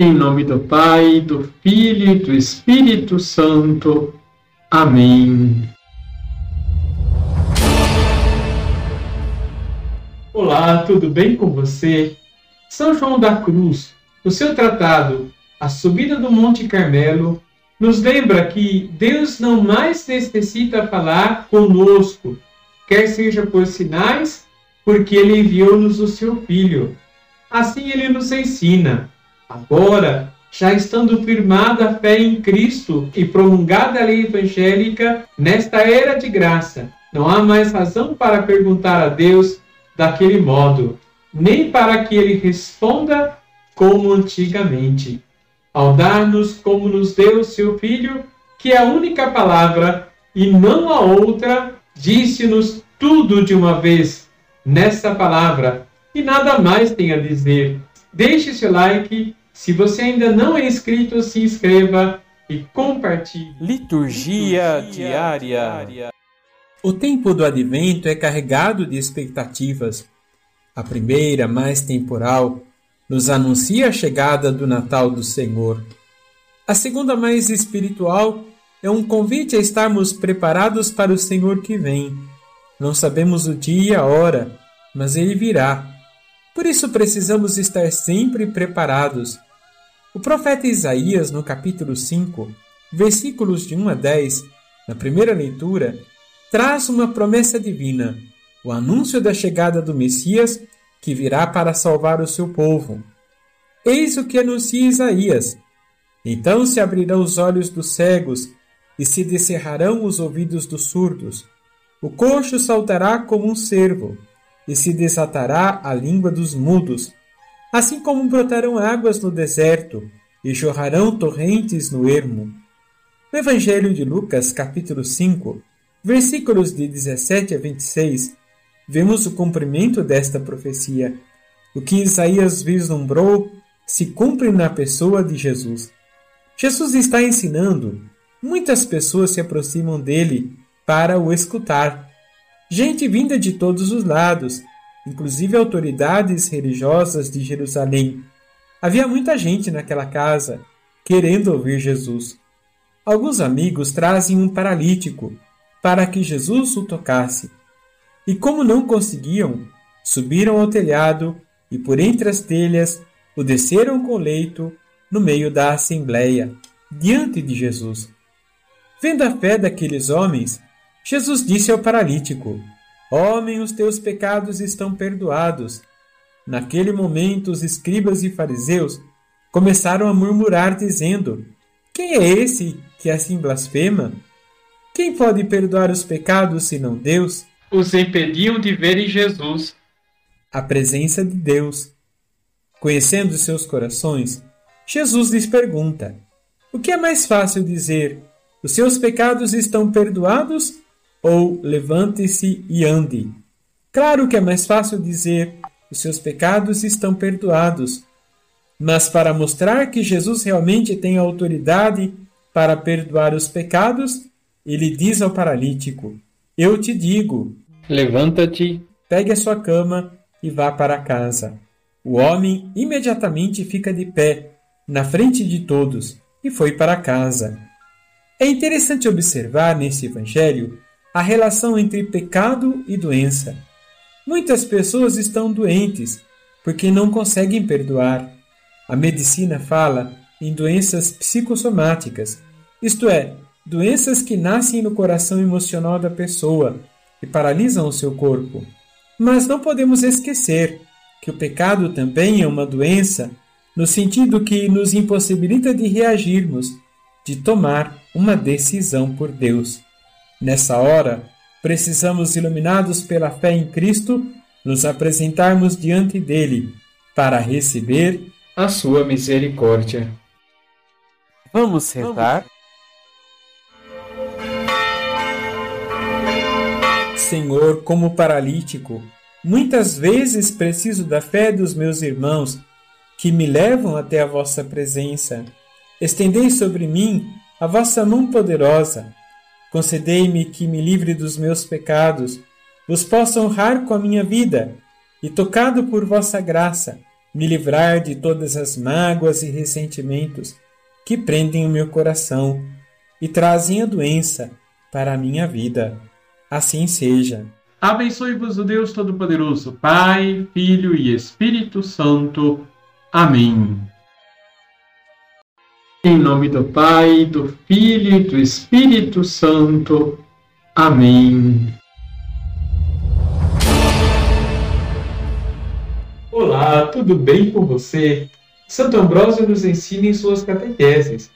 Em nome do Pai, do Filho e do Espírito Santo. Amém. Olá, tudo bem com você? São João da Cruz, no seu tratado A Subida do Monte Carmelo, nos lembra que Deus não mais necessita falar conosco, quer seja por sinais, porque ele enviou-nos o seu Filho. Assim ele nos ensina Agora, já estando firmada a fé em Cristo e promulgada a lei evangélica, nesta era de graça, não há mais razão para perguntar a Deus daquele modo, nem para que ele responda como antigamente. Ao dar-nos como nos deu seu Filho, que é a única palavra e não a outra, disse-nos tudo de uma vez nessa palavra e nada mais tem a dizer. Deixe seu like se você ainda não é inscrito, se inscreva e compartilhe. Liturgia, Liturgia diária. diária. O tempo do advento é carregado de expectativas. A primeira, mais temporal, nos anuncia a chegada do Natal do Senhor. A segunda, mais espiritual, é um convite a estarmos preparados para o Senhor que vem. Não sabemos o dia e a hora, mas ele virá. Por isso precisamos estar sempre preparados o profeta Isaías, no capítulo 5, versículos de 1 a 10, na primeira leitura, traz uma promessa divina, o anúncio da chegada do Messias que virá para salvar o seu povo. Eis o que anuncia Isaías. Então se abrirão os olhos dos cegos e se descerrarão os ouvidos dos surdos. O coxo saltará como um cervo e se desatará a língua dos mudos assim como brotarão águas no deserto e jorrarão torrentes no ermo. No Evangelho de Lucas, capítulo 5, versículos de 17 a 26, vemos o cumprimento desta profecia. O que Isaías vislumbrou se cumpre na pessoa de Jesus. Jesus está ensinando. Muitas pessoas se aproximam dele para o escutar. Gente vinda de todos os lados, inclusive autoridades religiosas de Jerusalém. Havia muita gente naquela casa querendo ouvir Jesus. Alguns amigos trazem um paralítico para que Jesus o tocasse. E como não conseguiam, subiram ao telhado e por entre as telhas o desceram com leito no meio da assembleia, diante de Jesus. Vendo a fé daqueles homens, Jesus disse ao paralítico: Homem, os teus pecados estão perdoados. Naquele momento, os escribas e fariseus começaram a murmurar, dizendo: Quem é esse que assim blasfema? Quem pode perdoar os pecados senão Deus? Os impediam de verem Jesus. A presença de Deus. Conhecendo seus corações, Jesus lhes pergunta: O que é mais fácil dizer? Os seus pecados estão perdoados ou levante-se e ande. Claro que é mais fácil dizer os seus pecados estão perdoados, mas para mostrar que Jesus realmente tem autoridade para perdoar os pecados, ele diz ao paralítico: Eu te digo, levanta-te, pegue a sua cama e vá para casa. O homem imediatamente fica de pé, na frente de todos, e foi para casa. É interessante observar nesse evangelho a relação entre pecado e doença. Muitas pessoas estão doentes porque não conseguem perdoar. A medicina fala em doenças psicossomáticas, isto é, doenças que nascem no coração emocional da pessoa e paralisam o seu corpo. Mas não podemos esquecer que o pecado também é uma doença, no sentido que nos impossibilita de reagirmos, de tomar uma decisão por Deus. Nessa hora, precisamos, iluminados pela fé em Cristo, nos apresentarmos diante dele para receber a sua misericórdia. Vamos rezar. Senhor, como paralítico, muitas vezes preciso da fé dos meus irmãos que me levam até a vossa presença. Estendei sobre mim a vossa mão poderosa Concedei-me que me livre dos meus pecados, vos possa honrar com a minha vida, e tocado por vossa graça, me livrar de todas as mágoas e ressentimentos que prendem o meu coração e trazem a doença para a minha vida. Assim seja. Abençoe-vos o Deus Todo-Poderoso, Pai, Filho e Espírito Santo. Amém. Em nome do Pai, do Filho e do Espírito Santo. Amém. Olá, tudo bem com você? Santo Ambrósio nos ensina em suas catequeses.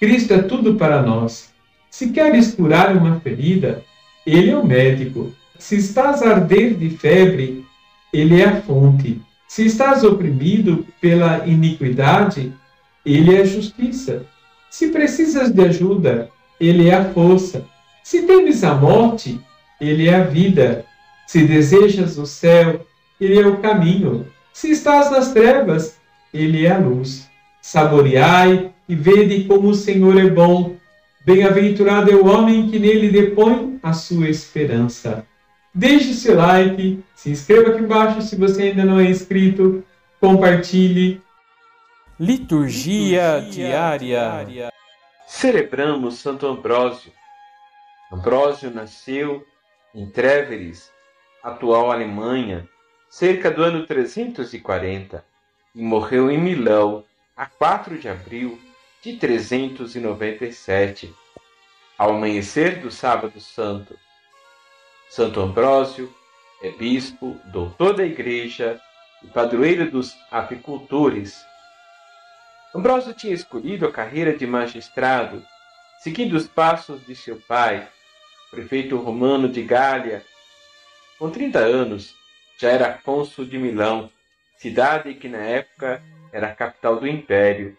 Cristo é tudo para nós. Se queres curar uma ferida, Ele é o médico. Se estás a arder de febre, Ele é a fonte. Se estás oprimido pela iniquidade, Ele é a justiça. Se precisas de ajuda, Ele é a força. Se temes a morte, Ele é a vida. Se desejas o céu, Ele é o caminho. Se estás nas trevas, ele é a luz. Saboreai e vede como o Senhor é bom. Bem-aventurado é o homem que nele depõe a sua esperança. Deixe seu like, se inscreva aqui embaixo se você ainda não é inscrito, compartilhe. Liturgia, Liturgia diária. diária. Celebramos Santo Ambrósio. Ambrósio nasceu em Treveris, atual Alemanha, cerca do ano 340, e morreu em Milão a 4 de abril de 397, ao amanhecer do Sábado Santo. Santo Ambrósio é bispo, doutor da Igreja e padroeiro dos apicultores. Ambrósio tinha escolhido a carreira de magistrado, seguindo os passos de seu pai, prefeito romano de Gália. Com 30 anos, já era cônsul de Milão, cidade que na época era a capital do império.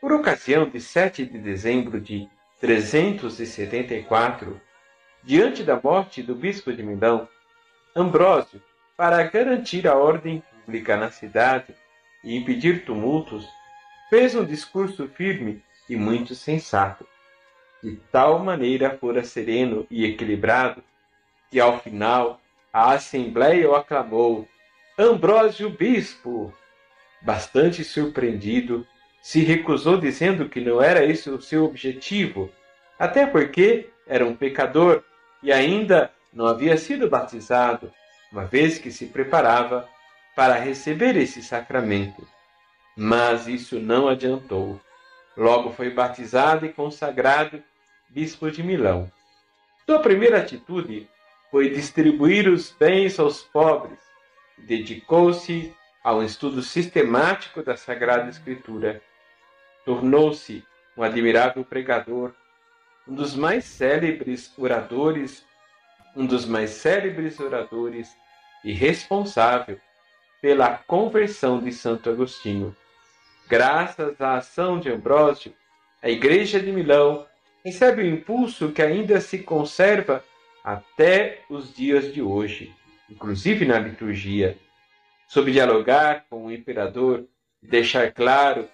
Por ocasião de 7 de dezembro de 374, diante da morte do bispo de Milão, Ambrósio, para garantir a ordem pública na cidade e impedir tumultos, fez um discurso firme e muito sensato. De tal maneira fora sereno e equilibrado que, ao final, a assembleia o aclamou: Ambrósio Bispo! Bastante surpreendido, se recusou dizendo que não era esse o seu objetivo, até porque era um pecador e ainda não havia sido batizado, uma vez que se preparava para receber esse sacramento. Mas isso não adiantou. Logo foi batizado e consagrado bispo de Milão. Sua primeira atitude foi distribuir os bens aos pobres dedicou-se ao estudo sistemático da Sagrada Escritura. Tornou-se um admirável pregador, um dos mais célebres oradores, um dos mais célebres oradores e responsável pela conversão de Santo Agostinho. Graças à ação de Ambrósio, a Igreja de Milão recebe o impulso que ainda se conserva até os dias de hoje, inclusive na liturgia, sobre dialogar com o imperador e deixar claro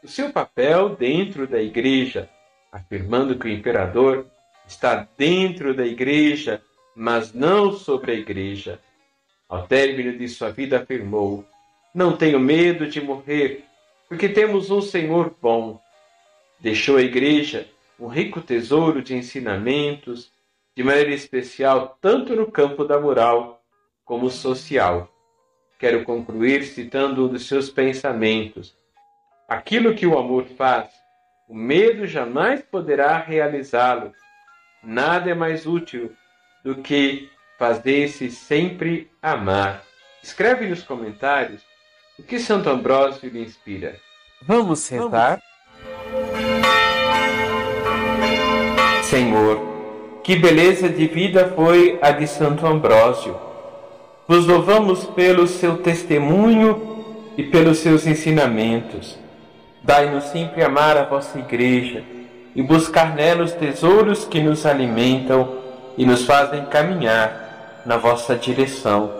o seu papel dentro da igreja, afirmando que o imperador está dentro da igreja, mas não sobre a igreja. Ao término de sua vida, afirmou: Não tenho medo de morrer, porque temos um Senhor bom. Deixou a igreja um rico tesouro de ensinamentos, de maneira especial tanto no campo da moral como social. Quero concluir citando um dos seus pensamentos. Aquilo que o amor faz, o medo jamais poderá realizá-lo. Nada é mais útil do que fazer-se sempre amar. Escreve nos comentários o que Santo Ambrósio lhe inspira. Vamos rezar? Senhor, que beleza de vida foi a de Santo Ambrósio. Vos louvamos pelo seu testemunho e pelos seus ensinamentos. Dai-nos sempre amar a vossa Igreja e buscar nela os tesouros que nos alimentam e nos fazem caminhar na vossa direção.